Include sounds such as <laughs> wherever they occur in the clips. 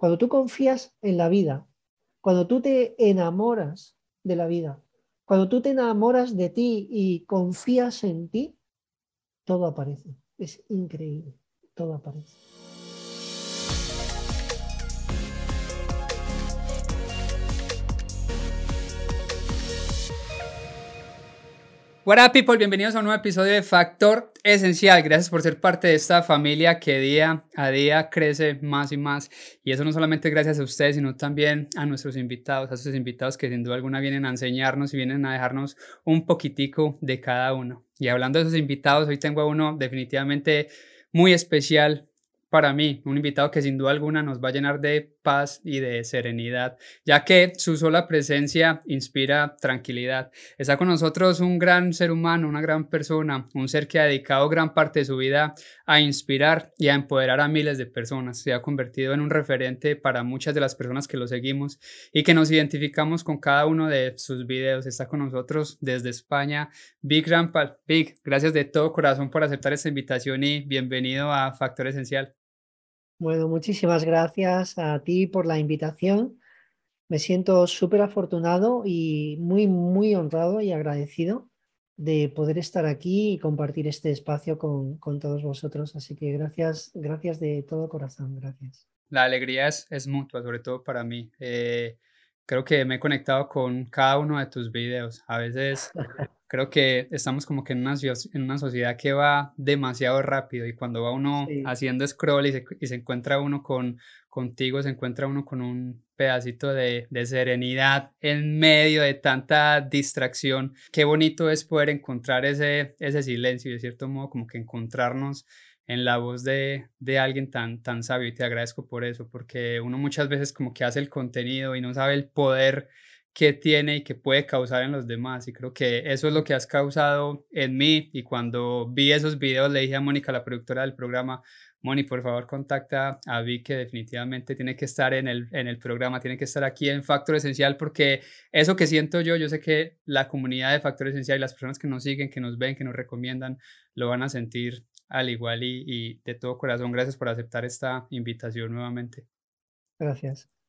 cuando tú confías en la vida, cuando tú te enamoras de la vida, cuando tú te enamoras de ti y confías en ti, todo aparece. Es increíble, todo aparece. What up people, bienvenidos a un nuevo episodio de Factor Esencial. Gracias por ser parte de esta familia que día a día crece más y más. Y eso no solamente gracias a ustedes, sino también a nuestros invitados, a esos invitados que sin duda alguna vienen a enseñarnos y vienen a dejarnos un poquitico de cada uno. Y hablando de esos invitados, hoy tengo a uno definitivamente muy especial, para mí, un invitado que sin duda alguna nos va a llenar de paz y de serenidad, ya que su sola presencia inspira tranquilidad. Está con nosotros un gran ser humano, una gran persona, un ser que ha dedicado gran parte de su vida a inspirar y a empoderar a miles de personas. Se ha convertido en un referente para muchas de las personas que lo seguimos y que nos identificamos con cada uno de sus videos. Está con nosotros desde España, Big Rampal. Big, gracias de todo corazón por aceptar esta invitación y bienvenido a Factor Esencial. Bueno, muchísimas gracias a ti por la invitación. Me siento súper afortunado y muy, muy honrado y agradecido de poder estar aquí y compartir este espacio con, todos vosotros. Así que gracias, gracias de todo corazón, gracias. La alegría es, es mutua, sobre todo para mí. Eh, creo que me he conectado con cada uno de tus videos. A veces <laughs> creo que estamos como que en una, en una sociedad que va demasiado rápido y cuando va uno haciendo scroll y se, y se, encuentra uno con contigo, se encuentra uno con un pedacito de, de, serenidad en medio de tanta distracción. Qué bonito es poder encontrar ese, ese silencio y de cierto modo como que encontrarnos en la voz de, de, alguien tan, tan sabio y te agradezco por eso, porque uno muchas veces como que hace el contenido y no sabe el poder que tiene y que puede causar en los demás. Y creo que eso es lo que has causado en mí. Y cuando vi esos videos, le dije a Mónica, la productora del programa, Moni, por favor, contacta a Vi que definitivamente tiene que estar en el, en el programa, tiene que estar aquí en Factor Esencial, porque eso que siento yo, yo sé que la comunidad de Factor Esencial y las personas que nos siguen, que nos ven, que nos recomiendan, lo van a sentir al igual y de todo corazón. Gracias por aceptar esta invitación nuevamente. Gracias.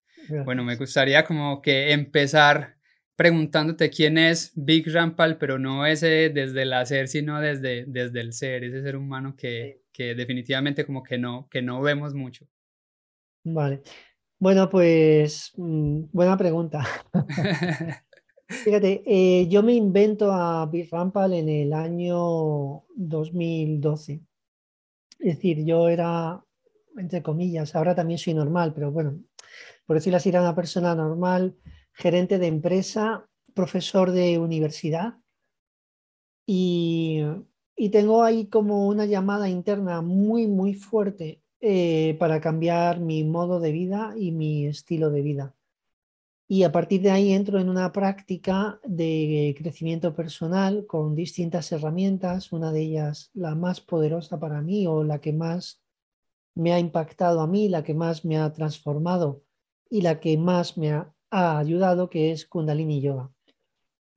Bueno, me gustaría como que empezar preguntándote quién es Big Rampal, pero no ese desde el hacer, sino desde, desde el ser, ese ser humano que, que definitivamente como que no, que no vemos mucho. Vale. Bueno, pues mm, buena pregunta. <laughs> <laughs> Fíjate, eh, yo me invento a Big Rampal en el año 2012. Es decir, yo era, entre comillas, ahora también soy normal, pero bueno, por decirlo así, era una persona normal, gerente de empresa, profesor de universidad. Y, tengo ahí como una llamada interna muy, muy fuerte eh, para cambiar mi modo de vida y mi estilo de vida. Y a partir de ahí entro en una práctica de crecimiento personal con distintas herramientas, una de ellas la más poderosa para mí o la que más me ha impactado a mí, la que más me ha transformado y la que más me ha, ayudado, que es Kundalini Yoga.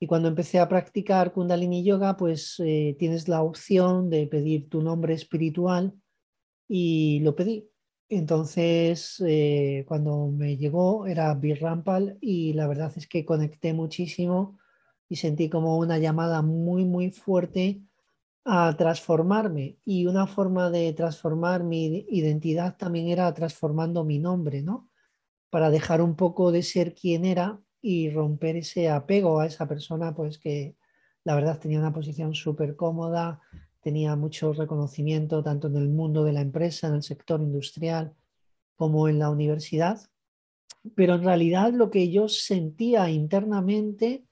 Y cuando empecé a practicar Kundalini Yoga, pues eh, tienes la opción de pedir tu nombre espiritual y lo pedí. Entonces, eh, cuando me llegó era Birrampal y la verdad es que conecté muchísimo y sentí como una llamada muy, muy fuerte a transformarme. Y una forma de transformar mi identidad también era transformando mi nombre, ¿no? Para dejar un poco de ser quien era y romper ese apego a esa persona, pues que la verdad tenía una posición súper cómoda, tenía mucho reconocimiento tanto en el mundo de la empresa, en el sector industrial, como en la universidad. Pero en realidad lo que yo sentía internamente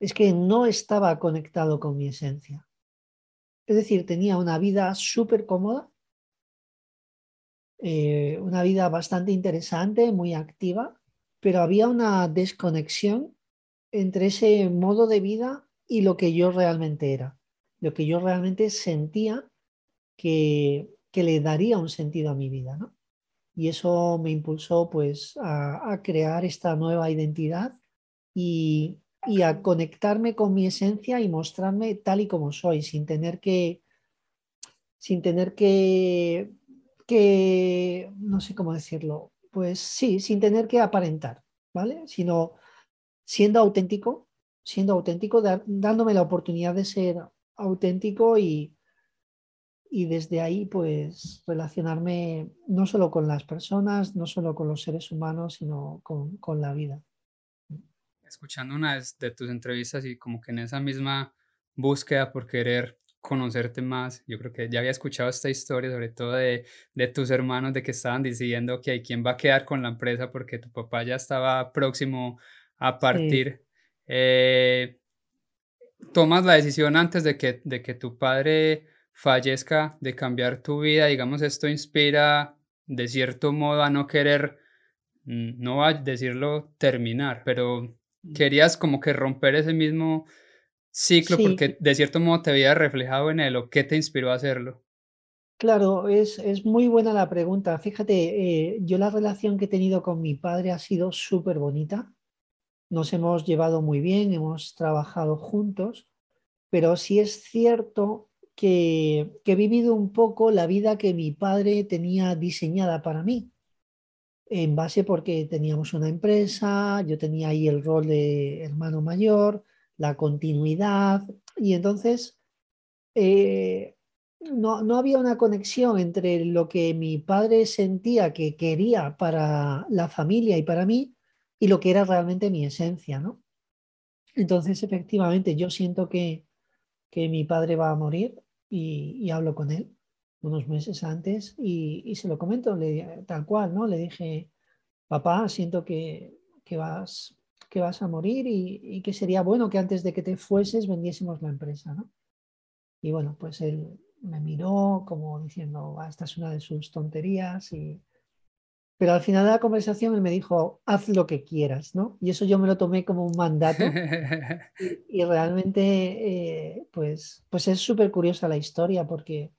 es que no estaba conectado con mi esencia. Es decir, tenía una vida súper cómoda, eh, una vida bastante interesante, muy activa, pero había una desconexión entre ese modo de vida y lo que yo realmente era, lo que yo realmente sentía que, que le daría un sentido a mi vida. ¿no? Y eso me impulsó pues a, a crear esta nueva identidad y, y a conectarme con mi esencia y mostrarme tal y como soy, sin tener que, sin tener que que, no sé cómo decirlo, pues sí, sin tener que aparentar, ¿vale? Sino siendo auténtico, siendo auténtico, dándome la oportunidad de ser auténtico y, y desde ahí pues relacionarme no solo con las personas, no solo con los seres humanos, sino con, con la vida. Escuchando una de tus entrevistas y como que en esa misma búsqueda por querer conocerte más. Yo creo que ya había escuchado esta historia, sobre todo de, de, tus hermanos, de que estaban diciendo que hay quien va a quedar con la empresa porque tu papá ya estaba próximo a partir. Eh, tomas la decisión antes de que, de que tu padre fallezca, de cambiar tu vida, digamos, esto inspira de cierto modo a no querer, mm, no a decirlo terminar, pero mm. querías como que romper ese mismo ciclo porque de cierto modo te había reflejado en él o qué te inspiró a hacerlo. Claro, es, es muy buena la pregunta. Fíjate, eh, yo la relación que he tenido con mi padre ha sido súper bonita. Nos hemos llevado muy bien, hemos trabajado juntos, pero sí es cierto que, que he vivido un poco la vida que mi padre tenía diseñada para mí en base porque teníamos una empresa, yo tenía ahí el rol de hermano mayor, la continuidad, y entonces eh, no, no, había una conexión entre lo que mi padre sentía que quería para la familia y para mí y lo que era realmente mi esencia, ¿no? Entonces, efectivamente, yo siento que, que mi padre va a morir y, hablo con él unos meses antes y, se lo comento le, tal cual, ¿no? Le dije, papá, siento que, que vas que vas a morir y, que sería bueno que antes de que te fueses vendiésemos la empresa, ¿no? Y bueno, pues él me miró como diciendo, esta es una de sus tonterías y... Pero al final de la conversación él me dijo, haz lo que quieras, ¿no? Y eso yo me lo tomé como un mandato <laughs> y, realmente eh, pues, pues es súper curiosa la historia porque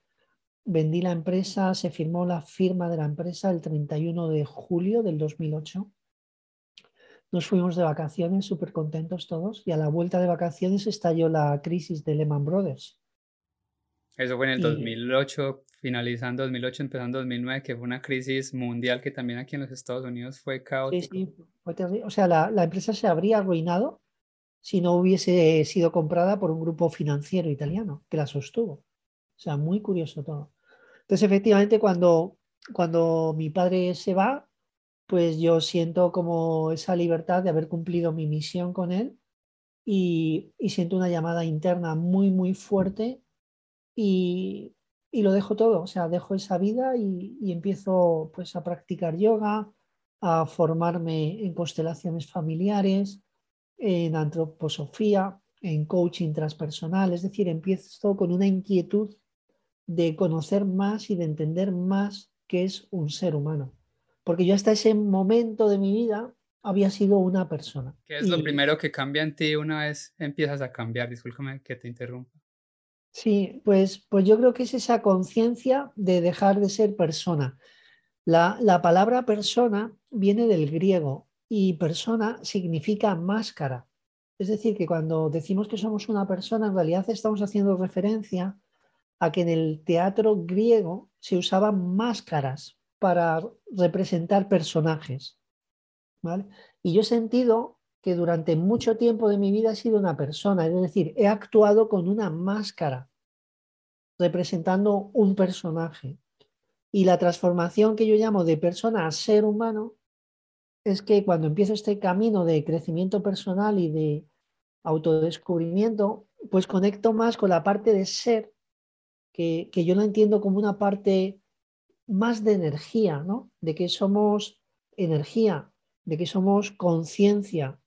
vendí la empresa, se firmó la firma de la empresa el 31 de julio del 2008 nos fuimos de vacaciones súper contentos todos y a la vuelta de vacaciones estalló la crisis de Lehman Brothers. Eso fue en el 2008, finalizando 2008, empezando 2009, que fue una crisis mundial que también aquí en los Estados Unidos fue caótica. Sí, sí, fue terrible. O sea, la, la empresa se habría arruinado si no hubiese sido comprada por un grupo financiero italiano que la sostuvo. O sea, muy curioso todo. Entonces, efectivamente, cuando, cuando mi padre se va, pues yo siento como esa libertad de haber cumplido mi misión con él y, siento una llamada interna muy, muy fuerte y, lo dejo todo, o sea, dejo esa vida y, empiezo pues a practicar yoga, a formarme en constelaciones familiares, en antroposofía, en coaching transpersonal, es decir, empiezo con una inquietud de conocer más y de entender más qué es un ser humano porque yo hasta ese momento de mi vida había sido una persona. ¿Qué es lo primero que cambia en ti una vez empiezas a cambiar? Discúlpame que te interrumpa. Sí, pues, pues yo creo que es esa conciencia de dejar de ser persona. La, la palabra persona viene del griego y persona significa máscara. Es decir, que cuando decimos que somos una persona, en realidad estamos haciendo referencia a que en el teatro griego se usaban máscaras para representar personajes. Y yo he sentido que durante mucho tiempo de mi vida he sido una persona, es decir, he actuado con una máscara representando un personaje. Y la transformación que yo llamo de persona a ser humano es que cuando empiezo este camino de crecimiento personal y de autodescubrimiento, pues conecto más con la parte de ser, que, que yo lo entiendo como una parte más de energía, ¿no? De que somos energía, de que somos conciencia,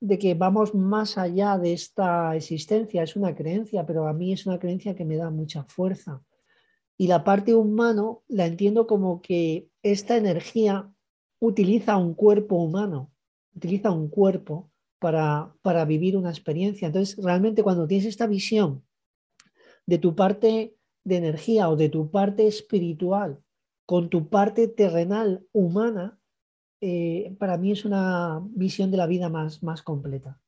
de que vamos más allá de esta existencia. Es una creencia, pero a mí es una creencia que me da mucha fuerza. Y la parte humano la entiendo como que esta energía utiliza un cuerpo humano, utiliza un cuerpo para, para vivir una experiencia. Entonces, realmente cuando tienes esta visión de tu parte de energía o de tu parte espiritual con tu parte terrenal humana, eh, para mí es una visión de la vida más, más completa.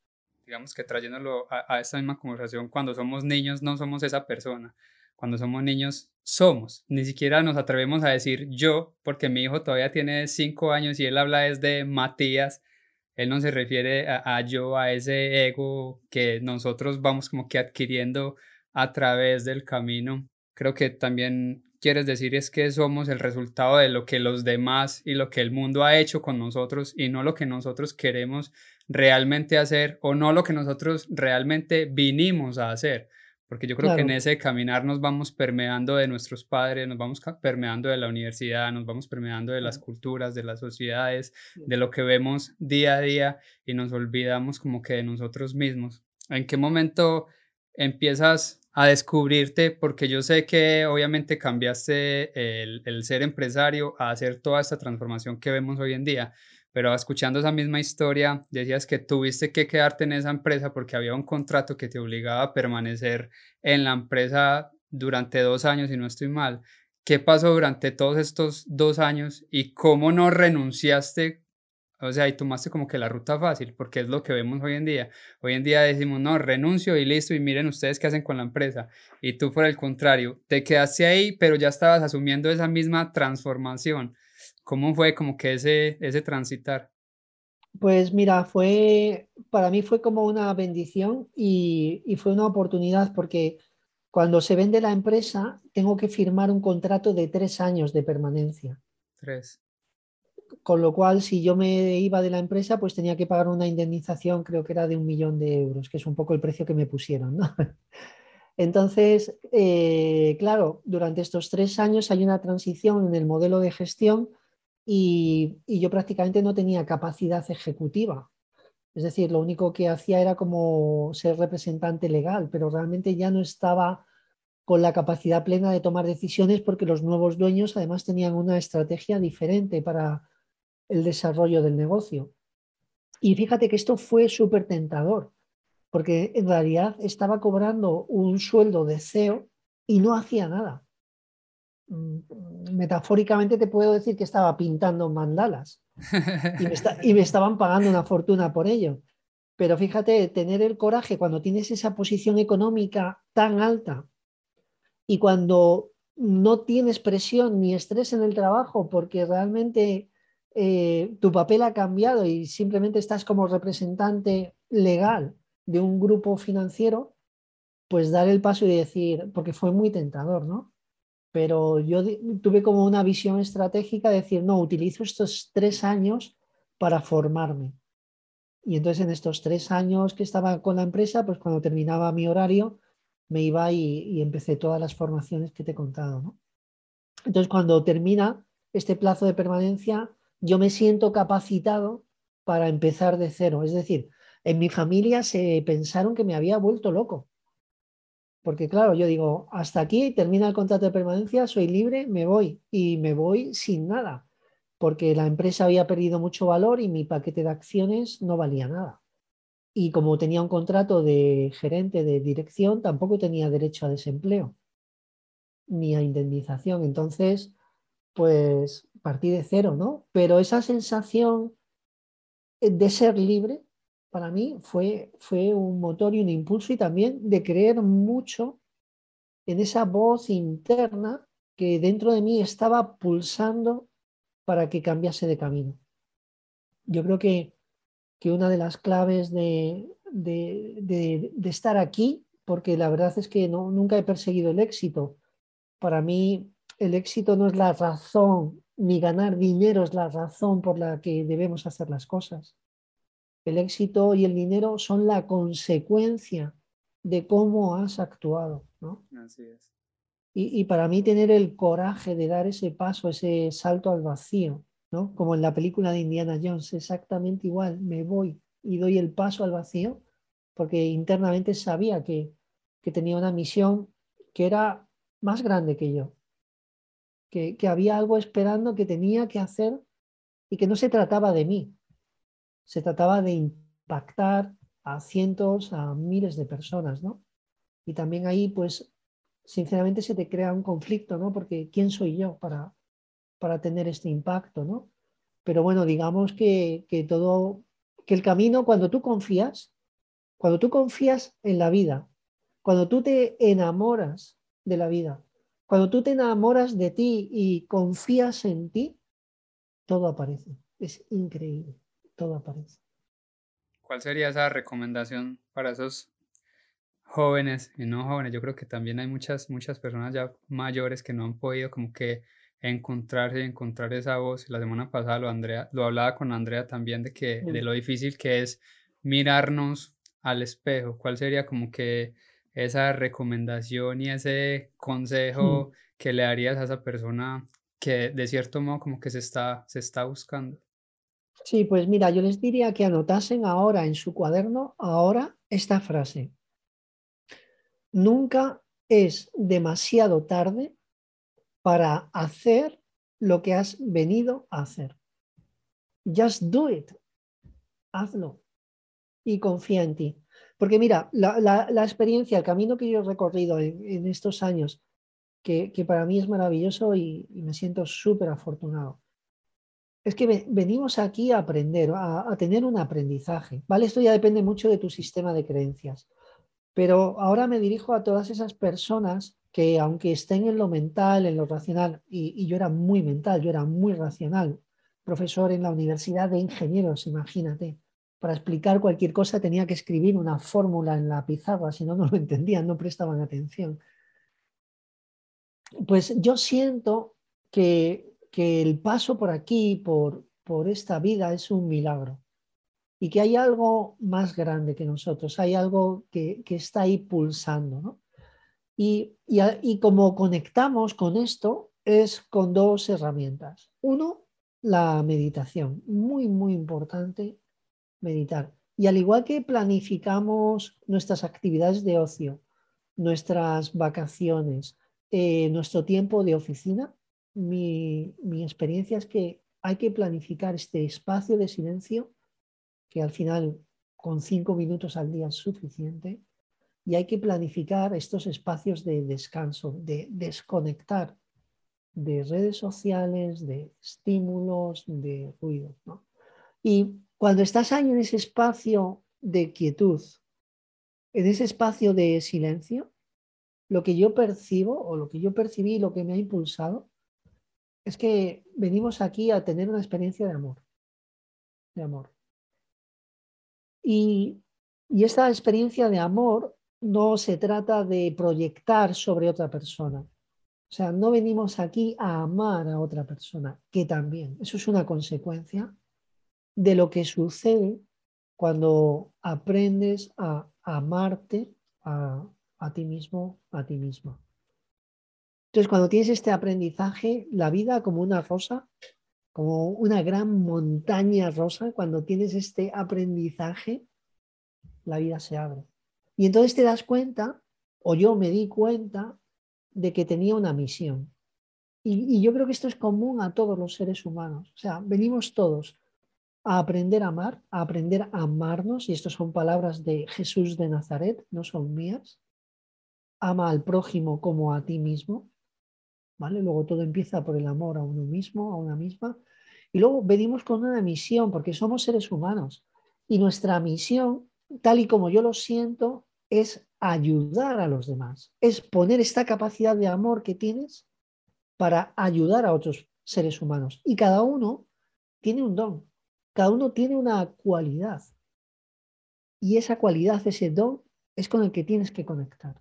Digamos que trayéndolo a, esta misma conversación, cuando somos niños no somos esa persona. cuando somos niños somos. Ni siquiera nos atrevemos a decir yo, porque mi hijo todavía tiene cinco años y él habla desde Matías. Él no se refiere a, yo, a ese ego que nosotros vamos como que adquiriendo a través del camino. Creo que también quieres decir es que somos el resultado de lo que los demás y lo que el mundo ha hecho con nosotros y no lo que nosotros queremos realmente hacer o no lo que nosotros realmente vinimos a hacer. Porque yo creo que en ese caminar nos vamos permeando de nuestros padres, nos vamos permeando de la universidad, nos vamos permeando de las culturas, de las sociedades, de lo que vemos día a día y nos olvidamos como que de nosotros mismos. ¿En qué momento empiezas a descubrirte? Porque yo sé que obviamente cambiaste el, el ser empresario a hacer toda esta transformación que vemos hoy en día, pero escuchando esa misma historia, decías que tuviste que quedarte en esa empresa porque había un contrato que te obligaba a permanecer en la empresa durante dos años, y no estoy mal. ¿Qué pasó durante todos estos dos años y cómo no renunciaste? O sea, y tomaste como que la ruta fácil, porque es lo que vemos hoy en día. Hoy en día decimos, no, renuncio y listo, y miren ustedes qué hacen con la empresa. Y tú, por el contrario, te quedaste ahí, pero ya estabas asumiendo esa misma transformación. ¿Cómo fue como que ese, ese transitar? Pues mira, fue, para mí fue como una bendición y, y, fue una oportunidad porque cuando se vende la empresa tengo que firmar un contrato de tres años de permanencia. Tres. Con lo cual, si yo me iba de la empresa, pues tenía que pagar una indemnización, creo que era de un millón de euros, que es un poco el precio que me pusieron. <laughs> Entonces, eh, claro, durante estos tres años hay una transición en el modelo de gestión y, yo prácticamente no tenía capacidad ejecutiva. Es decir, lo único que hacía era como ser representante legal, pero realmente ya no estaba con la capacidad plena de tomar decisiones porque los nuevos dueños además tenían una estrategia diferente para el desarrollo del negocio. Y fíjate que esto fue súper tentador, porque en realidad estaba cobrando un sueldo de CEO y no hacía nada. Mm, metafóricamente te puedo decir que estaba pintando mandalas y me, estaban pagando una fortuna por ello. Pero fíjate, tener el coraje cuando tienes esa posición económica tan alta y cuando no tienes presión ni estrés en el trabajo porque realmente eh, tu papel ha cambiado y simplemente estás como representante legal de un grupo financiero, pues dar el paso y decir, porque fue muy tentador, ¿no? Pero yo tuve como una visión estratégica de decir, no, utilizo estos tres años para formarme. Y entonces en estos tres años que estaba con la empresa, pues cuando terminaba mi horario, me iba y, y empecé todas las formaciones que te he contado, ¿no? Entonces cuando termina este plazo de permanencia, yo me siento capacitado para empezar de cero. Es decir, en mi familia se pensaron que me había vuelto loco. Porque claro, yo digo, hasta aquí termina el contrato de permanencia, soy libre, me voy. Y me voy sin nada, porque la empresa había perdido mucho valor y mi paquete de acciones no valía nada. Y como tenía un contrato de gerente de dirección, tampoco tenía derecho a desempleo ni a indemnización. Entonces, pues partí de cero, ¿no? Pero esa sensación de ser libre para mí fue, fue un motor y un impulso y también de creer mucho en esa voz interna que dentro de mí estaba pulsando para que cambiase de camino. Yo creo que, que una de las claves de, de, estar aquí, porque la verdad es que no, nunca he perseguido el éxito, para mí el éxito no es la razón, ni ganar dinero es la razón por la que debemos hacer las cosas. El éxito y el dinero son la consecuencia de cómo has actuado. ¿no? Así es. Y, para mí tener el coraje de dar ese paso, ese salto al vacío, ¿no? como en la película de Indiana Jones, exactamente igual, me voy y doy el paso al vacío, porque internamente sabía que, que tenía una misión que era más grande que yo, que, había algo esperando que tenía que hacer y que no se trataba de mí, se trataba de impactar a cientos, a miles de personas, ¿no? Y también ahí, pues, sinceramente se te crea un conflicto, ¿no? Porque ¿quién soy yo para, para tener este impacto, ¿no? Pero bueno, digamos que, que todo, que el camino, cuando tú confías, cuando tú confías en la vida, cuando tú te enamoras de la vida. Cuando tú te enamoras de ti y confías en ti, todo aparece. Es increíble, todo aparece. ¿Cuál sería esa recomendación para esos jóvenes y no jóvenes? Yo creo que también hay muchas, muchas personas ya mayores que no han podido como que encontrarse encontrar esa voz. La semana pasada lo, Andrea, lo hablaba con Andrea también de, que, de lo difícil que es mirarnos al espejo. ¿Cuál sería como que esa recomendación y ese consejo que le darías a esa persona que de cierto modo como que se está, se está buscando? Sí, pues mira, yo les diría que anotasen ahora en su cuaderno, ahora esta frase. Nunca es demasiado tarde para hacer lo que has venido a hacer. Just do it. Hazlo. Y confía en ti. Porque mira, la, experiencia, el camino que yo he recorrido en, estos años, que, para mí es maravilloso y, me siento súper afortunado, es que venimos aquí a aprender, a, tener un aprendizaje. ¿vale? Esto ya depende mucho de tu sistema de creencias. Pero ahora me dirijo a todas esas personas que aunque estén en lo mental, en lo racional, y, yo era muy mental, yo era muy racional, profesor en la Universidad de Ingenieros, imagínate, para explicar cualquier cosa tenía que escribir una fórmula en la pizarra, si no, no lo entendían, no prestaban atención. Pues yo siento que, el paso por aquí, por, por esta vida, es un milagro y que hay algo más grande que nosotros, hay algo que, que está ahí pulsando. ¿no? Y, como conectamos con esto es con dos herramientas. Uno, la meditación. Muy, muy importante meditar. Y al igual que planificamos nuestras actividades de ocio, nuestras vacaciones, eh, nuestro tiempo de oficina, mi, experiencia es que hay que planificar este espacio de silencio, que al final con cinco minutos al día es suficiente, y hay que planificar estos espacios de descanso, de desconectar de redes sociales, de estímulos, de ruido. Y cuando estás ahí en ese espacio de quietud, en ese espacio de silencio, lo que yo percibo o lo que yo percibí, lo que me ha impulsado, es que venimos aquí a tener una experiencia de amor. De amor. Y, y esta experiencia de amor no se trata de proyectar sobre otra persona. O sea, no venimos aquí a amar a otra persona, que también, eso es una consecuencia de lo que sucede cuando aprendes a amarte a, ti mismo, a ti misma. Entonces, cuando tienes este aprendizaje, la vida como una rosa, como una gran montaña rosa, cuando tienes este aprendizaje, la vida se abre. Y entonces te das cuenta, o yo me di cuenta, de que tenía una misión. Y, yo creo que esto es común a todos los seres humanos. O sea, venimos todos a aprender a amar, a aprender a amarnos, y estas son palabras de Jesús de Nazaret, no son mías. Ama al prójimo como a ti mismo. ¿Vale? Luego todo empieza por el amor a uno mismo, a una misma. Y luego venimos con una misión, porque somos seres humanos. Y nuestra misión tal y como yo lo siento, es ayudar a los demás, es poner esta capacidad de amor que tienes para ayudar a otros seres humanos. Y cada uno tiene un don, cada uno tiene una cualidad. Y esa cualidad, ese don, es con el que tienes que conectar.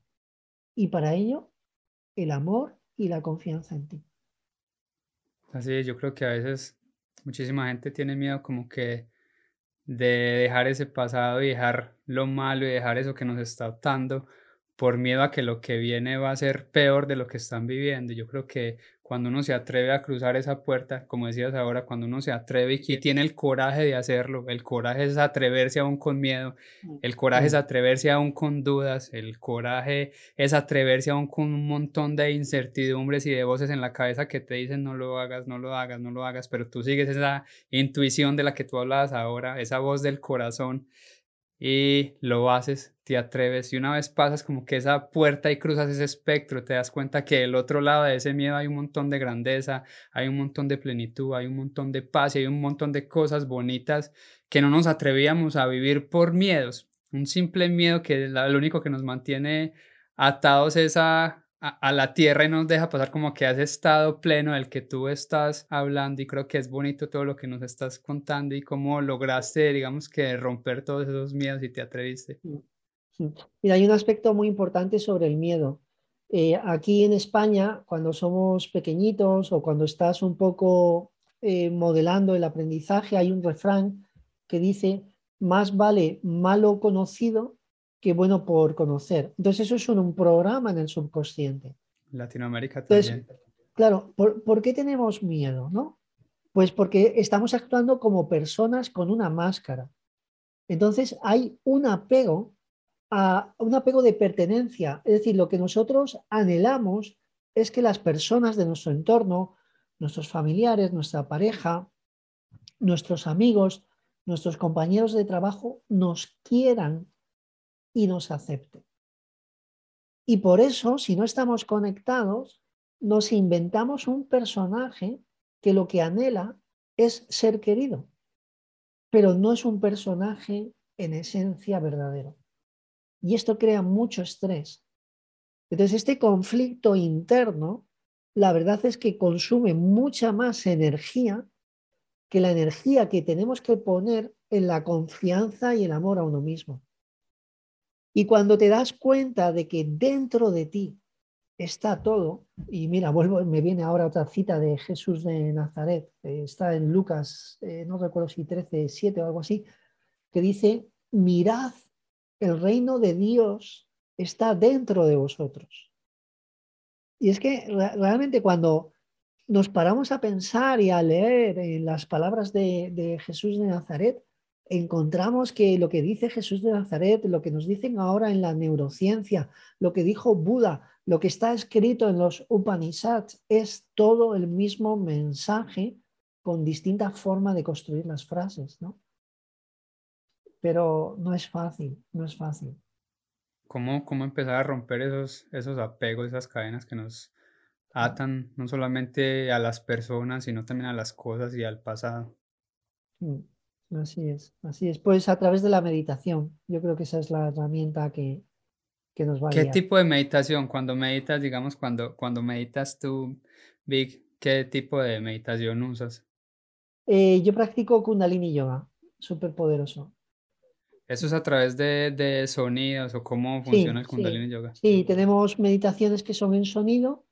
Y para ello, el amor y la confianza en ti. Así es, yo creo que a veces muchísima gente tiene miedo como que de dejar ese pasado y dejar lo malo y dejar eso que nos está atando por miedo a que lo que viene va a ser peor de lo que están viviendo. Yo creo que cuando uno se atreve a cruzar esa puerta, como decías ahora, cuando uno se atreve y tiene el coraje de hacerlo, el coraje es atreverse aún con miedo, mm, el coraje es atreverse aún con dudas, el coraje es atreverse aún con un montón de incertidumbres y de voces en la cabeza que te dicen no lo hagas, no lo hagas, no lo hagas, pero tú sigues esa intuición de la que tú hablabas ahora, esa voz del corazón y lo haces, te atreves y una vez pasas como que esa puerta y cruzas ese espectro, te das cuenta que del otro lado de ese miedo hay un montón de grandeza, hay un montón de plenitud, hay un montón de paz y hay un montón de cosas bonitas que no nos atrevíamos a vivir por miedos, un simple miedo que lo único que nos mantiene atados es a, a, la tierra y nos deja pasar como que has estado pleno del que tú estás hablando y creo que es bonito todo lo que nos estás contando y cómo lograste, digamos que romper todos esos miedos y te atreviste. Mira, hay un aspecto muy importante sobre el miedo. Eh, aquí en España, cuando somos pequeñitos o cuando estás un poco eh, modelando el aprendizaje, hay un refrán que dice, más vale malo conocido que bueno por conocer. Entonces eso es un, programa en el subconsciente. Latinoamérica también. claro, ¿por, qué tenemos miedo? ¿no? Pues porque estamos actuando como personas con una máscara. Entonces hay un apego, a, un apego de pertenencia. Es decir, lo que nosotros anhelamos es que las personas de nuestro entorno, nuestros familiares, nuestra pareja, nuestros amigos, nuestros compañeros de trabajo nos quieran y nos acepte. Y por eso, si no estamos conectados, nos inventamos un personaje que lo que anhela es ser querido, pero no es un personaje en esencia verdadero. Y esto crea mucho estrés. Entonces, este conflicto interno, la verdad es que consume mucha más energía que la energía que tenemos que poner en la confianza y el amor a uno mismo. Y cuando te das cuenta de que dentro de ti está todo, y mira, vuelvo, me viene ahora otra cita de Jesús de Nazaret, está en Lucas, eh, no recuerdo si 13, 7 o algo así, que dice, mirad, el reino de Dios está dentro de vosotros. Y es que realmente cuando nos paramos a pensar y a leer las palabras de, de Jesús de Nazaret, encontramos que lo que dice Jesús de Nazaret, lo que nos dicen ahora en la neurociencia, lo que dijo Buda, lo que está escrito en los Upanishads, es todo el mismo mensaje con distinta forma de construir las frases, ¿no? Pero no es fácil, no es fácil. ¿Cómo, cómo empezar a romper esos, esos apegos, esas cadenas que nos atan no solamente a las personas, sino también a las cosas y al pasado? Mm. Así es, así es. Pues a través de la meditación. Yo creo que esa es la herramienta que, nos va a ¿Qué tipo de meditación? Cuando meditas, digamos, cuando, cuando meditas tú, Vic, ¿qué tipo de meditación usas? Eh, yo practico Kundalini Yoga, súper poderoso. ¿Eso es a través de, sonidos o cómo funciona el Kundalini Yoga? Sí, tenemos meditaciones que son en sonido,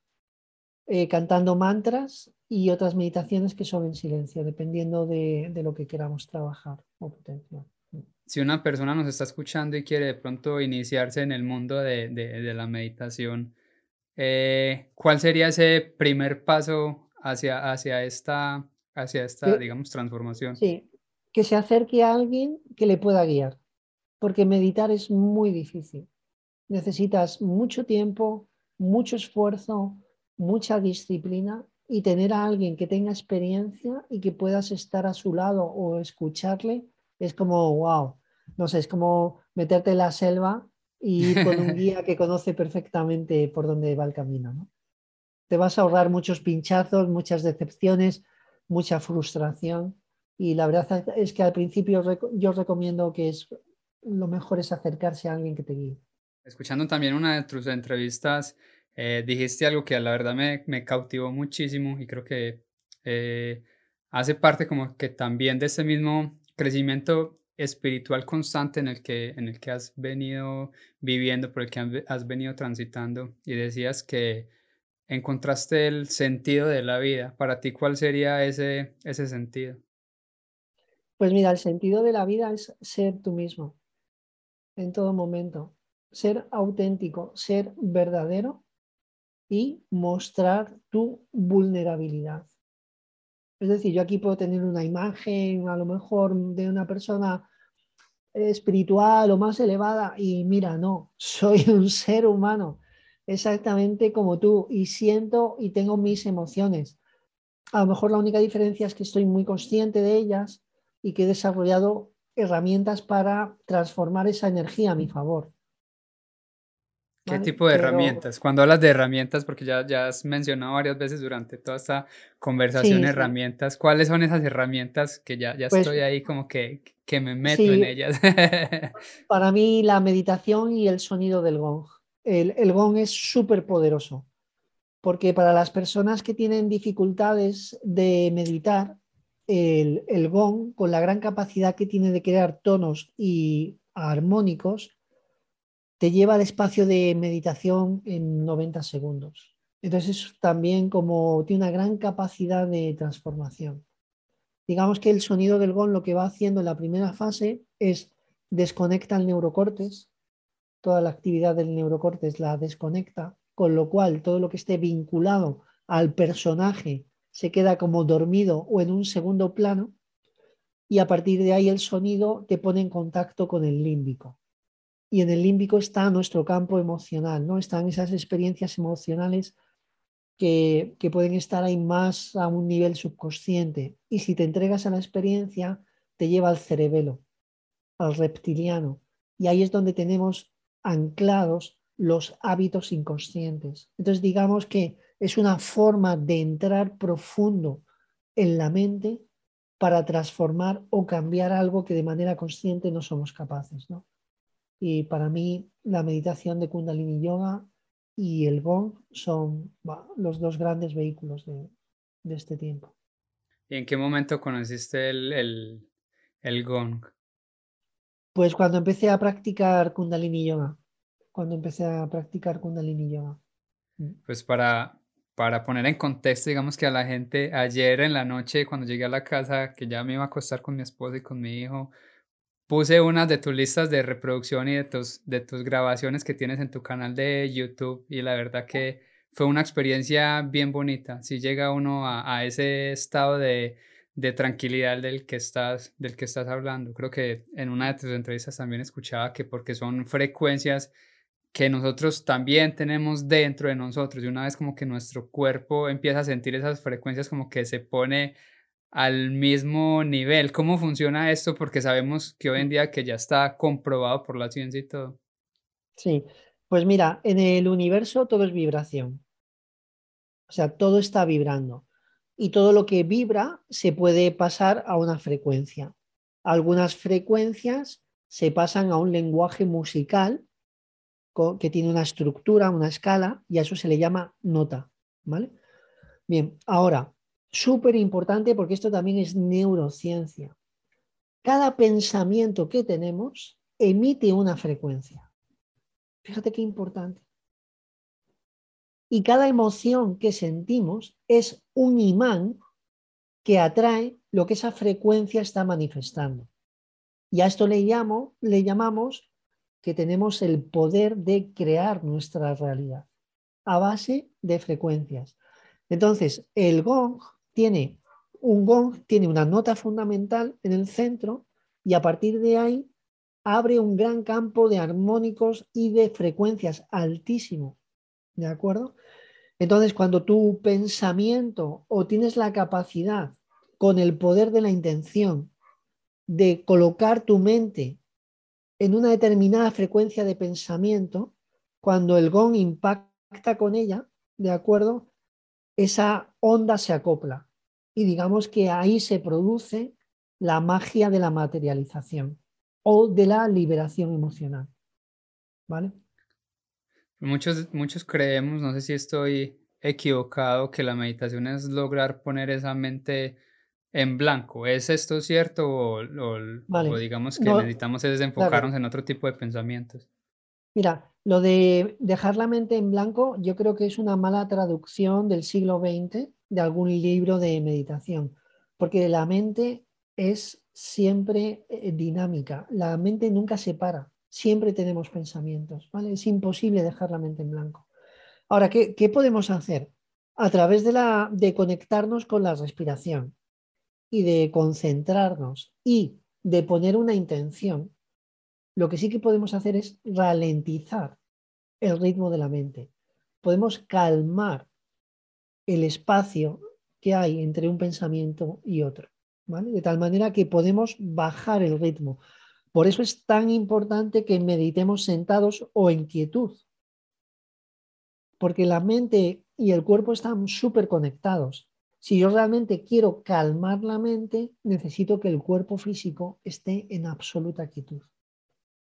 eh, cantando mantras y otras meditaciones que son en silencio, dependiendo de, lo que queramos trabajar o potenciar. Si una persona nos está escuchando y quiere de pronto iniciarse en el mundo de, la meditación, eh, ¿cuál sería ese primer paso hacia, hacia esta, hacia esta digamos, transformación? Sí, que se acerque a alguien que le pueda guiar, porque meditar es muy difícil. Necesitas mucho tiempo, mucho esfuerzo, mucha disciplina y tener a alguien que tenga experiencia y que puedas estar a su lado o escucharle, es como, wow, no sé, es como meterte en la selva y con un guía que conoce perfectamente por dónde va el camino. ¿no? Te vas a ahorrar muchos pinchazos, muchas decepciones, mucha frustración y la verdad es que al principio yo recomiendo que es lo mejor es acercarse a alguien que te guíe. Escuchando también una de tus entrevistas, eh, dijiste algo que la verdad me, me, cautivó muchísimo y creo que eh, hace parte como que también de ese mismo crecimiento espiritual constante en el que, en el que has venido viviendo, por el que has venido transitando y decías que encontraste el sentido de la vida. Para ti, ¿cuál sería ese, ese sentido? Pues mira, el sentido de la vida es ser tú mismo en todo momento, ser auténtico, ser verdadero y mostrar tu vulnerabilidad. Es decir, yo aquí puedo tener una imagen a lo mejor de una persona espiritual o más elevada y mira, no, soy <laughs> un ser humano exactamente como tú y siento y tengo mis emociones. A lo mejor la única diferencia es que estoy muy consciente de ellas y que he desarrollado herramientas para transformar esa energía a mi favor. ¿Qué tipo de herramientas? Cuando hablas de herramientas, porque ya, ya has mencionado varias veces durante toda esta conversación herramientas, ¿cuáles son esas herramientas que ya, ya pues estoy ahí como que, que me meto en ellas? <laughs> Para mí la meditación y el sonido del gong. el, el gong es súper poderoso, porque para las personas que tienen dificultades de meditar, el, el gong, con la gran capacidad que tiene de crear tonos y armónicos, te lleva al espacio de meditación en 90 segundos. Entonces también como tiene una gran capacidad de transformación. Digamos que el sonido del gong lo que va haciendo en la primera fase es desconecta el neurocortes, toda la actividad del neurocortes la desconecta, con lo cual todo lo que esté vinculado al personaje se queda como dormido o en un segundo plano y a partir de ahí el sonido te pone en contacto con el límbico. Y en el límbico está nuestro campo emocional, ¿no? Están esas experiencias emocionales que, que pueden estar ahí más a un nivel subconsciente. Y si te entregas a la experiencia, te lleva al cerebelo, al reptiliano. Y ahí es donde tenemos anclados los hábitos inconscientes. Entonces digamos que es una forma de entrar profundo en la mente para transformar o cambiar algo que de manera consciente no somos capaces. ¿no? Y para mí la meditación de Kundalini Yoga y el Gong son los dos grandes vehículos de, este tiempo. ¿Y en qué momento conociste el, el, el Gong? Pues cuando empecé a practicar Kundalini Yoga. Cuando empecé a practicar Kundalini Yoga. Pues para, para poner en contexto, digamos que a la gente, ayer en la noche, cuando llegué a la casa, que ya me iba a acostar con mi esposa y con mi hijo, puse unas de tus listas de reproducción y de tus, de tus grabaciones que tienes en tu canal de YouTube y la verdad que fue una experiencia bien bonita. Si llega uno a, a ese estado de, de, tranquilidad del que, estás, del que estás hablando. Creo que en una de tus entrevistas también escuchaba que porque son frecuencias que nosotros también tenemos dentro de nosotros y una vez como que nuestro cuerpo empieza a sentir esas frecuencias como que se pone al mismo nivel. ¿Cómo funciona esto? Porque sabemos que hoy en día que ya está comprobado por la ciencia y todo. Sí, pues mira, en el universo todo es vibración. O sea, todo está vibrando. Y todo lo que vibra se puede pasar a una frecuencia. Algunas frecuencias se pasan a un lenguaje musical que tiene una estructura, una escala, y a eso se le llama nota. ¿Vale? Bien, ahora, súper importante porque esto también es neurociencia. Cada pensamiento que tenemos emite una frecuencia. Fíjate qué importante. Y cada emoción que sentimos es un imán que atrae lo que esa frecuencia está manifestando. Y a esto le, llamo, le llamamos que tenemos el poder de crear nuestra realidad a base de frecuencias. Entonces, el gong tiene un gong, tiene una nota fundamental en el centro y a partir de ahí abre un gran campo de armónicos y de frecuencias altísimo. ¿De acuerdo? Entonces, cuando tu pensamiento o tienes la capacidad con el poder de la intención de colocar tu mente en una determinada frecuencia de pensamiento, cuando el gong impacta con ella, ¿de acuerdo? Esa onda se acopla y digamos que ahí se produce la magia de la materialización o de la liberación emocional. ¿Vale? Muchos, muchos creemos, no sé si estoy equivocado, que la meditación es lograr poner esa mente en blanco. ¿Es esto cierto o, digamos que necesitamos es enfocarnos en otro tipo de pensamientos? Mira, lo de dejar la mente en blanco yo creo que es una mala traducción del siglo XX de algún libro de meditación, porque la mente es siempre eh, dinámica, la mente nunca se para, siempre tenemos pensamientos, ¿vale? Es imposible dejar la mente en blanco. Ahora, ¿qué, qué podemos hacer? A través de, la, de conectarnos con la respiración y de concentrarnos y de poner una intención, lo que sí que podemos hacer es ralentizar el ritmo de la mente. Podemos calmar el espacio que hay entre un pensamiento y otro, ¿vale? De tal manera que podemos bajar el ritmo. Por eso es tan importante que meditemos sentados o en quietud, porque la mente y el cuerpo están súper conectados. Si yo realmente quiero calmar la mente, necesito que el cuerpo físico esté en absoluta quietud.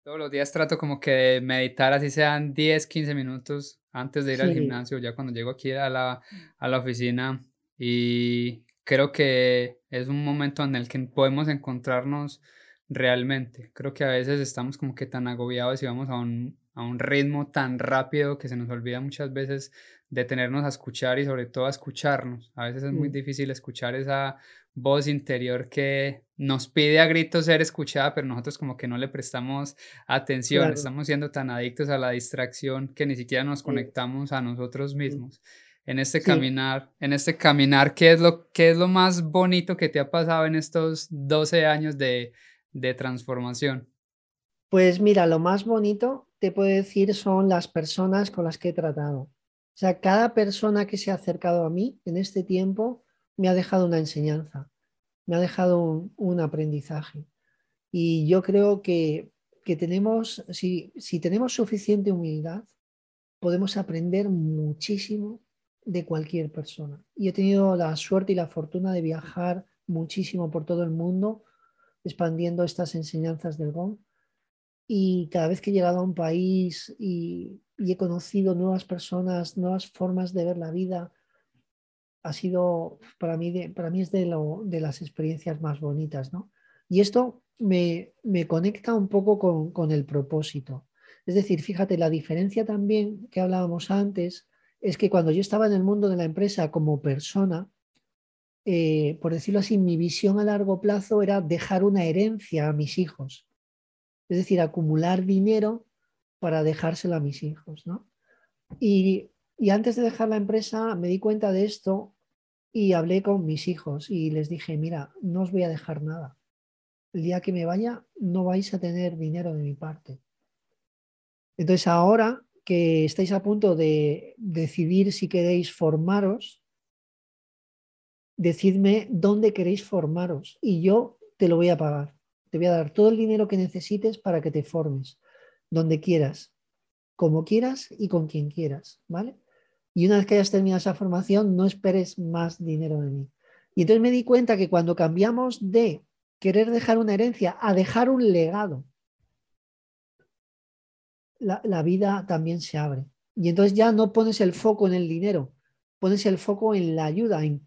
Todos los días trato como que meditar, así sean 10, 15 minutos antes de ir al gimnasio, ya cuando llego aquí a la, a la oficina. Y creo que es un momento en el que podemos encontrarnos realmente. Creo que a veces estamos como que tan agobiados y vamos a un, a un ritmo tan rápido que se nos olvida muchas veces detenernos a escuchar y sobre todo a escucharnos. A veces es muy difícil escuchar esa voz interior que nos pide a gritos ser escuchada, pero nosotros como que no le prestamos atención, estamos siendo tan adictos a la distracción que ni siquiera nos conectamos a nosotros mismos. En este caminar, en este caminar, ¿qué es, lo, ¿qué es lo más bonito que te ha pasado en estos 12 años de, de transformación? Pues mira, lo más bonito te puedo decir son las personas con las que he tratado. O sea, cada persona que se ha acercado a mí en este tiempo me ha dejado una enseñanza, me ha dejado un, aprendizaje. Y yo creo que, tenemos, si, si tenemos suficiente humildad, podemos aprender muchísimo de cualquier persona. Y he tenido la suerte y la fortuna de viajar muchísimo por todo el mundo expandiendo estas enseñanzas del Gong. Y cada vez que he llegado a un país y, he conocido nuevas personas, nuevas formas de ver la vida, ha sido, para mí, para mí es de, de, las experiencias más bonitas, ¿no? Y esto me, me conecta un poco con, con, el propósito. Es decir, fíjate, la diferencia también que hablábamos antes es que cuando yo estaba en el mundo de la empresa como persona, eh, por decirlo así, mi visión a largo plazo era dejar una herencia a mis hijos. Es decir, acumular dinero para dejárselo a mis hijos, ¿no? Y y antes de dejar la empresa me di cuenta de esto y hablé con mis hijos y les dije, mira, no os voy a dejar nada. El día que me vaya no vais a tener dinero de mi parte. Entonces ahora que estáis a punto de decidir si queréis formaros, decidme dónde queréis formaros y yo te lo voy a pagar. Te voy a dar todo el dinero que necesites para que te formes, donde quieras, como quieras y con quien quieras, ¿vale? Y una vez que hayas terminado esa formación, no esperes más dinero de mí. Y entonces me di cuenta que cuando cambiamos de querer dejar una herencia a dejar un legado, la, vida también se abre. Y entonces ya no pones el foco en el dinero, pones el foco en la ayuda, en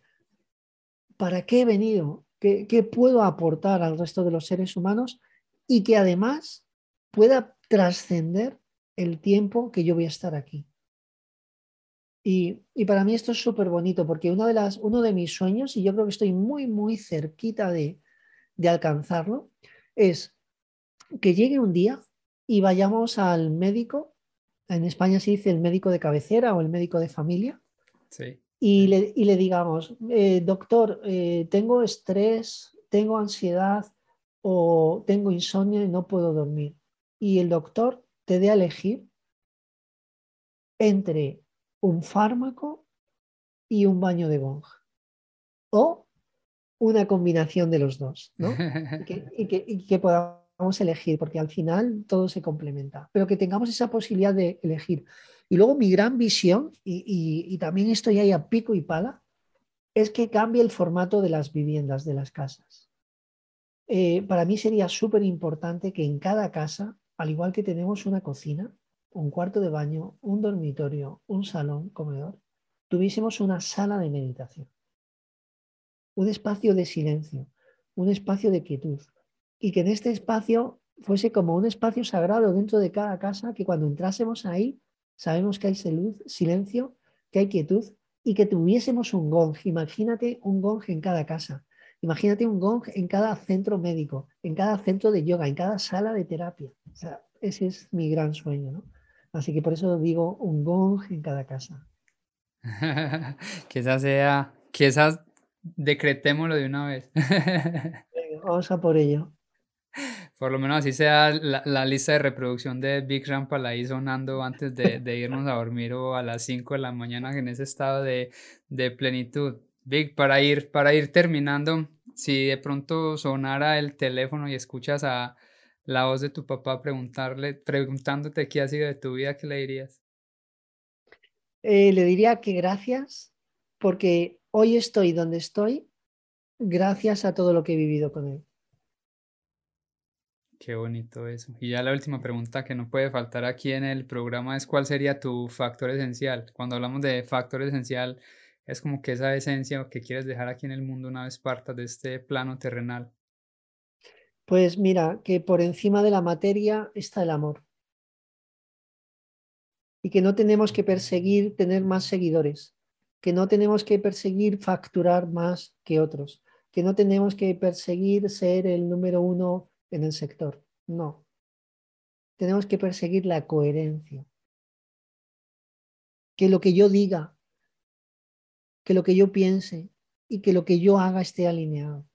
para qué he venido, qué, puedo aportar al resto de los seres humanos y que además pueda trascender el tiempo que yo voy a estar aquí. Y, para mí esto es súper bonito porque una de las, uno de mis sueños, y yo creo que estoy muy, muy cerquita de, de alcanzarlo, es que llegue un día y vayamos al médico, en España se dice el médico de cabecera o el médico de familia, y, le, y, le, digamos, eh, doctor, eh, tengo estrés, tengo ansiedad o tengo insomnio y no puedo dormir. Y el doctor te dé a elegir entre un fármaco y un baño de gong. O una combinación de los dos, ¿no? <laughs> y, que, podamos elegir, porque al final todo se complementa, pero que tengamos esa posibilidad de elegir. Y luego mi gran visión, y, también estoy ahí a pico y pala, es que cambie el formato de las viviendas, de las casas. Eh, para mí sería súper importante que en cada casa, al igual que tenemos una cocina, un cuarto de baño, un dormitorio, un salón, comedor, tuviésemos una sala de meditación, un espacio de silencio, un espacio de quietud, y que en este espacio fuese como un espacio sagrado dentro de cada casa, que cuando entrásemos ahí sabemos que hay salud, silencio, que hay quietud y que tuviésemos un gong. Imagínate un gong en cada casa. Imagínate un gong en cada centro médico, en cada centro de yoga, en cada sala de terapia. O sea, ese es mi gran sueño, ¿no? Así que por eso digo un gong en cada casa. <laughs> esa sea, esas decretémoslo de una vez. <laughs> vamos a por ello. Por lo menos así sea la, lista de reproducción de Big Ramp ahí sonando antes de, irnos a dormir o a las 5 de la mañana en ese estado de, de plenitud. Big, para ir, para ir terminando, si de pronto sonara el teléfono y escuchas a, la voz de tu papá preguntarle, preguntándote qué ha sido de tu vida, ¿qué le dirías? Eh, le diría que gracias, porque hoy estoy donde estoy gracias a todo lo que he vivido con él. Qué bonito eso. Y ya la última pregunta que no puede faltar aquí en el programa es ¿cuál sería tu factor esencial? Cuando hablamos de factor esencial, es como que esa esencia que quieres dejar aquí en el mundo una vez partas de este plano terrenal. Pues mira, que por encima de la materia está el amor. Y que no tenemos que perseguir tener más seguidores, que no tenemos que perseguir facturar más que otros, que no tenemos que perseguir ser el número uno en el sector. No. Tenemos que perseguir la coherencia. Que lo que yo diga, que lo que yo piense y que lo que yo haga esté alineado.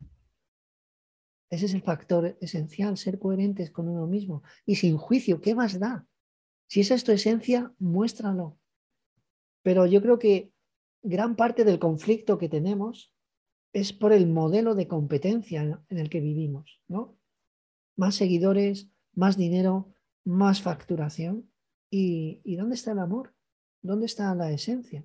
Ese es el factor esencial, ser coherentes con uno mismo y sin juicio. ¿Qué más da? Si esa es tu esencia, muéstralo. Pero yo creo que gran parte del conflicto que tenemos es por el modelo de competencia en el que vivimos, ¿no? Más seguidores, más dinero, más facturación. ¿Y, dónde está el amor? ¿Dónde está la esencia?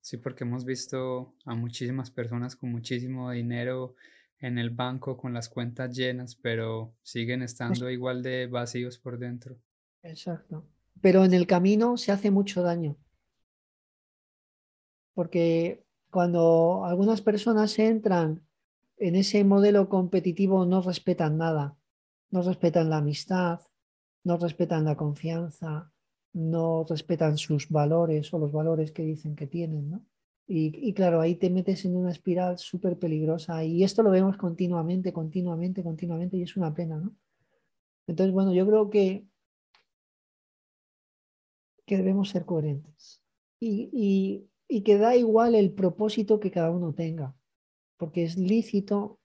Sí, porque hemos visto a muchísimas personas con muchísimo dinero en el banco, con las cuentas llenas, pero siguen estando igual de vacíos por dentro. Exacto. Pero en el camino se hace mucho daño. Porque cuando algunas personas entran en ese modelo competitivo no respetan nada, no respetan la amistad, no respetan la confianza, no respetan sus valores o los valores que dicen que tienen, ¿no? Y, claro, ahí te metes en una espiral súper peligrosa y esto lo vemos continuamente, continuamente, continuamente y es una pena, ¿no? Entonces, bueno, yo creo que, que debemos ser coherentes y que da igual el propósito que cada uno tenga porque es lícito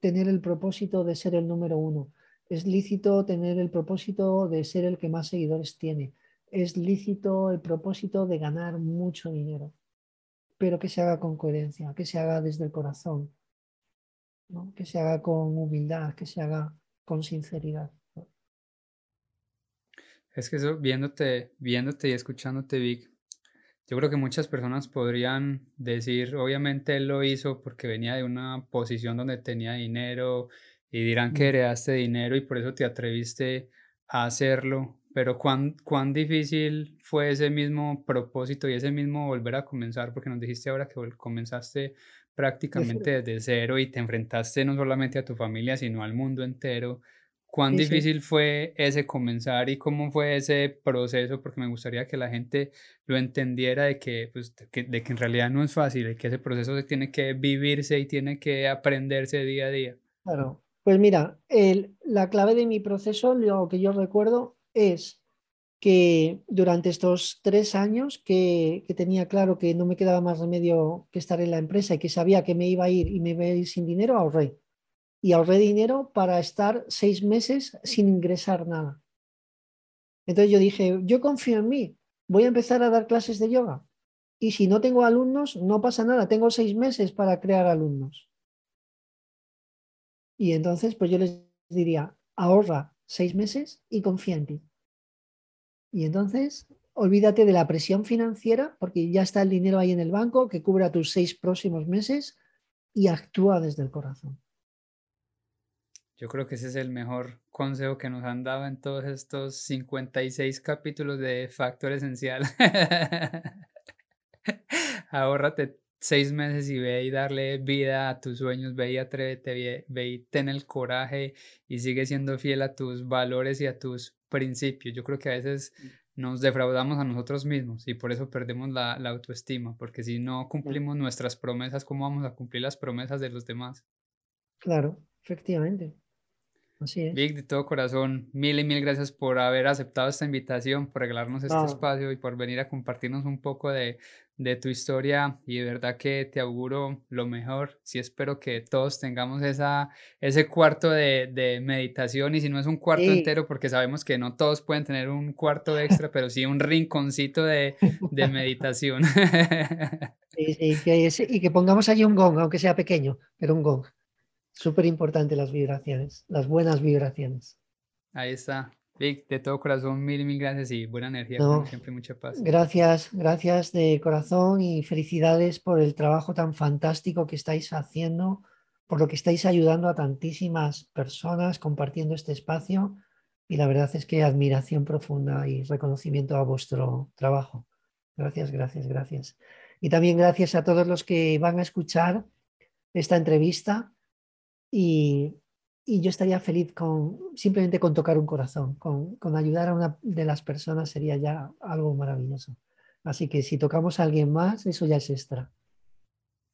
tener el propósito de ser el número uno, es lícito tener el propósito de ser el que más seguidores tiene, es lícito el propósito de ganar mucho dinero, pero que se haga con coherencia, que se haga desde el corazón, que se haga con humildad, que se haga con sinceridad. Es que eso, viéndote, viéndote y escuchándote, Vic, yo creo que muchas personas podrían decir, obviamente él lo hizo porque venía de una posición donde tenía dinero y dirán que heredaste dinero y por eso te atreviste a hacerlo, pero ¿cuán, cuán difícil fue ese mismo propósito y ese mismo volver a comenzar, porque nos dijiste ahora que comenzaste prácticamente desde cero y te enfrentaste no solamente a tu familia, sino al mundo entero. ¿Cuán difícil fue ese comenzar y cómo fue ese proceso? Porque me gustaría que la gente lo entendiera de que, pues, de que, en realidad no es fácil, y que ese proceso se tiene que vivirse y tiene que aprenderse día a día. Claro, pues mira, el, la clave de mi proceso, lo que yo recuerdo es que durante estos tres años que, que, tenía claro que no me quedaba más remedio que estar en la empresa y que sabía que me iba a ir y me iba a ir sin dinero, ahorré y ahorré dinero para estar seis meses sin ingresar nada. Entonces yo dije, yo confío en mí, voy a empezar a dar clases de yoga. Y si no tengo alumnos, no pasa nada, tengo seis meses para crear alumnos. Y entonces, pues yo les diría, ahorra seis meses y confía en ti. Y entonces, olvídate de la presión financiera, porque ya está el dinero ahí en el banco que cubra tus seis próximos meses y actúa desde el corazón. Yo creo que ese es el mejor consejo que nos han dado en todos estos 56 capítulos de Factor Esencial. <laughs> Ahórrate seis meses y ve y darle vida a tus sueños, ve y atrévete, ve, y ten el coraje y sigue siendo fiel a tus valores y a tus principios. Yo creo que a veces nos defraudamos a nosotros mismos y por eso perdemos la, la autoestima, porque si no cumplimos nuestras promesas, ¿cómo vamos a cumplir las promesas de los demás? Claro, efectivamente. Vic, de todo corazón, mil y mil gracias por haber aceptado esta invitación, por regalarnos este espacio y por venir a compartirnos un poco de, tu historia y de verdad que te auguro lo mejor. Sí espero que todos tengamos esa, ese cuarto de, meditación y si no es un cuarto entero, porque sabemos que no todos pueden tener un cuarto <laughs> extra, pero sí un rinconcito de, meditación. <laughs> Sí, sí, y que pongamos allí un gong, aunque sea pequeño, pero un gong. Súper importante las vibraciones, las buenas vibraciones. Ahí está. Vic, de todo corazón, mil, mil gracias y buena energía, como siempre, mucha paz. Gracias, gracias de corazón y felicidades por el trabajo tan fantástico que estáis haciendo por lo que estáis ayudando a tantísimas personas compartiendo este espacio y la verdad es que admiración profunda y reconocimiento a vuestro trabajo. Gracias, gracias, gracias. Y también gracias a todos los que van a escuchar esta entrevista y, yo estaría feliz con simplemente con tocar un corazón, con, con, ayudar a una de las personas sería ya algo maravilloso. Así que si tocamos a alguien más, eso ya es extra.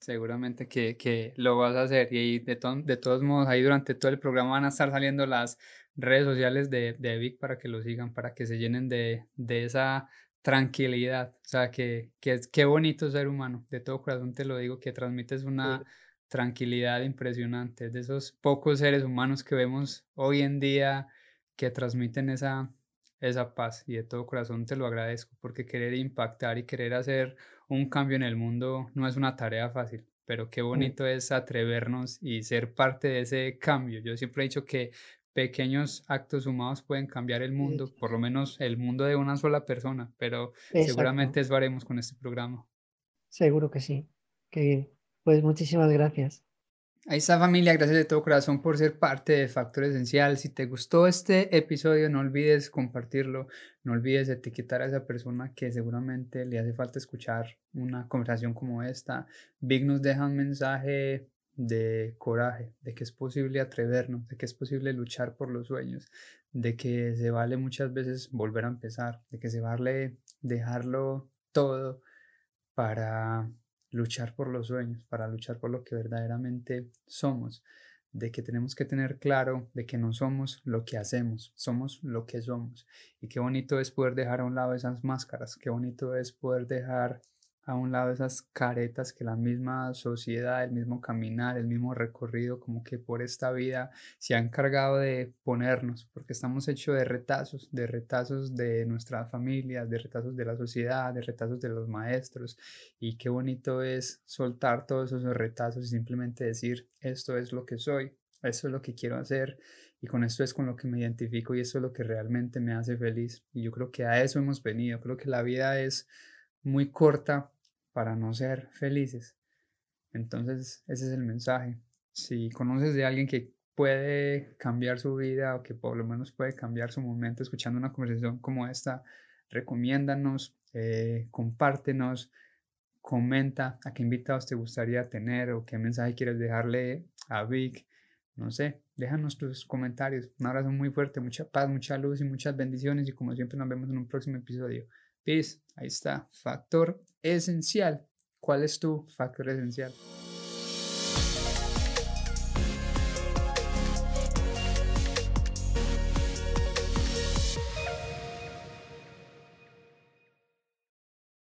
Seguramente que, que lo vas a hacer y de, de todos modos ahí durante todo el programa van a estar saliendo las redes sociales de, de Vic para que lo sigan, para que se llenen de, de esa tranquilidad. O sea, que, que qué bonito ser humano. De todo corazón te lo digo, que transmites una tranquilidad impresionante. De esos pocos seres humanos que vemos hoy en día que transmiten esa, esa paz. Y de todo corazón te lo agradezco, porque querer impactar y querer hacer un cambio en el mundo no es una tarea fácil. Pero qué bonito es atrevernos y ser parte de ese cambio. Yo siempre he dicho que pequeños actos sumados pueden cambiar el mundo, por lo menos el mundo de una sola persona, pero seguramente eso haremos con este programa. Seguro que sí. Que, pues muchísimas gracias. Ahí está familia, gracias de todo corazón por ser parte de Factor Esencial. Si te gustó este episodio, no olvides compartirlo, no olvides etiquetar a esa persona que seguramente le hace falta escuchar una conversación como esta. Big nos deja un mensaje de coraje, de que es posible atrevernos, de que es posible luchar por los sueños, de que se vale muchas veces volver a empezar, de que se vale dejarlo todo para luchar por los sueños, para luchar por lo que verdaderamente somos, de que tenemos que tener claro de que no somos lo que hacemos, somos lo que somos. Y qué bonito es poder dejar a un lado esas máscaras, qué bonito es poder dejar a un lado esas caretas que la misma sociedad, el mismo caminar, el mismo recorrido, como que por esta vida se ha encargado de ponernos, porque estamos hechos de retazos, de retazos de nuestras familias, de retazos de la sociedad, de retazos de los maestros, y qué bonito es soltar todos esos retazos y simplemente decir, esto es lo que soy, esto es lo que quiero hacer y con esto es con lo que me identifico y esto es lo que realmente me hace feliz. Y yo creo que a eso hemos venido, creo que la vida es muy corta para no ser felices. Entonces, ese es el mensaje. Si conoces de alguien que puede cambiar su vida o que por lo menos puede cambiar su momento escuchando una conversación como esta, recomiéndanos, eh, compártenos, comenta a qué invitados te gustaría tener o qué mensaje quieres dejarle a Vic. No sé, déjanos tus comentarios. Un abrazo muy fuerte, mucha paz, mucha luz y muchas bendiciones. Y como siempre, nos vemos en un próximo episodio. Peace. Ahí está. Factor esencial. ¿Cuál es tu factor esencial?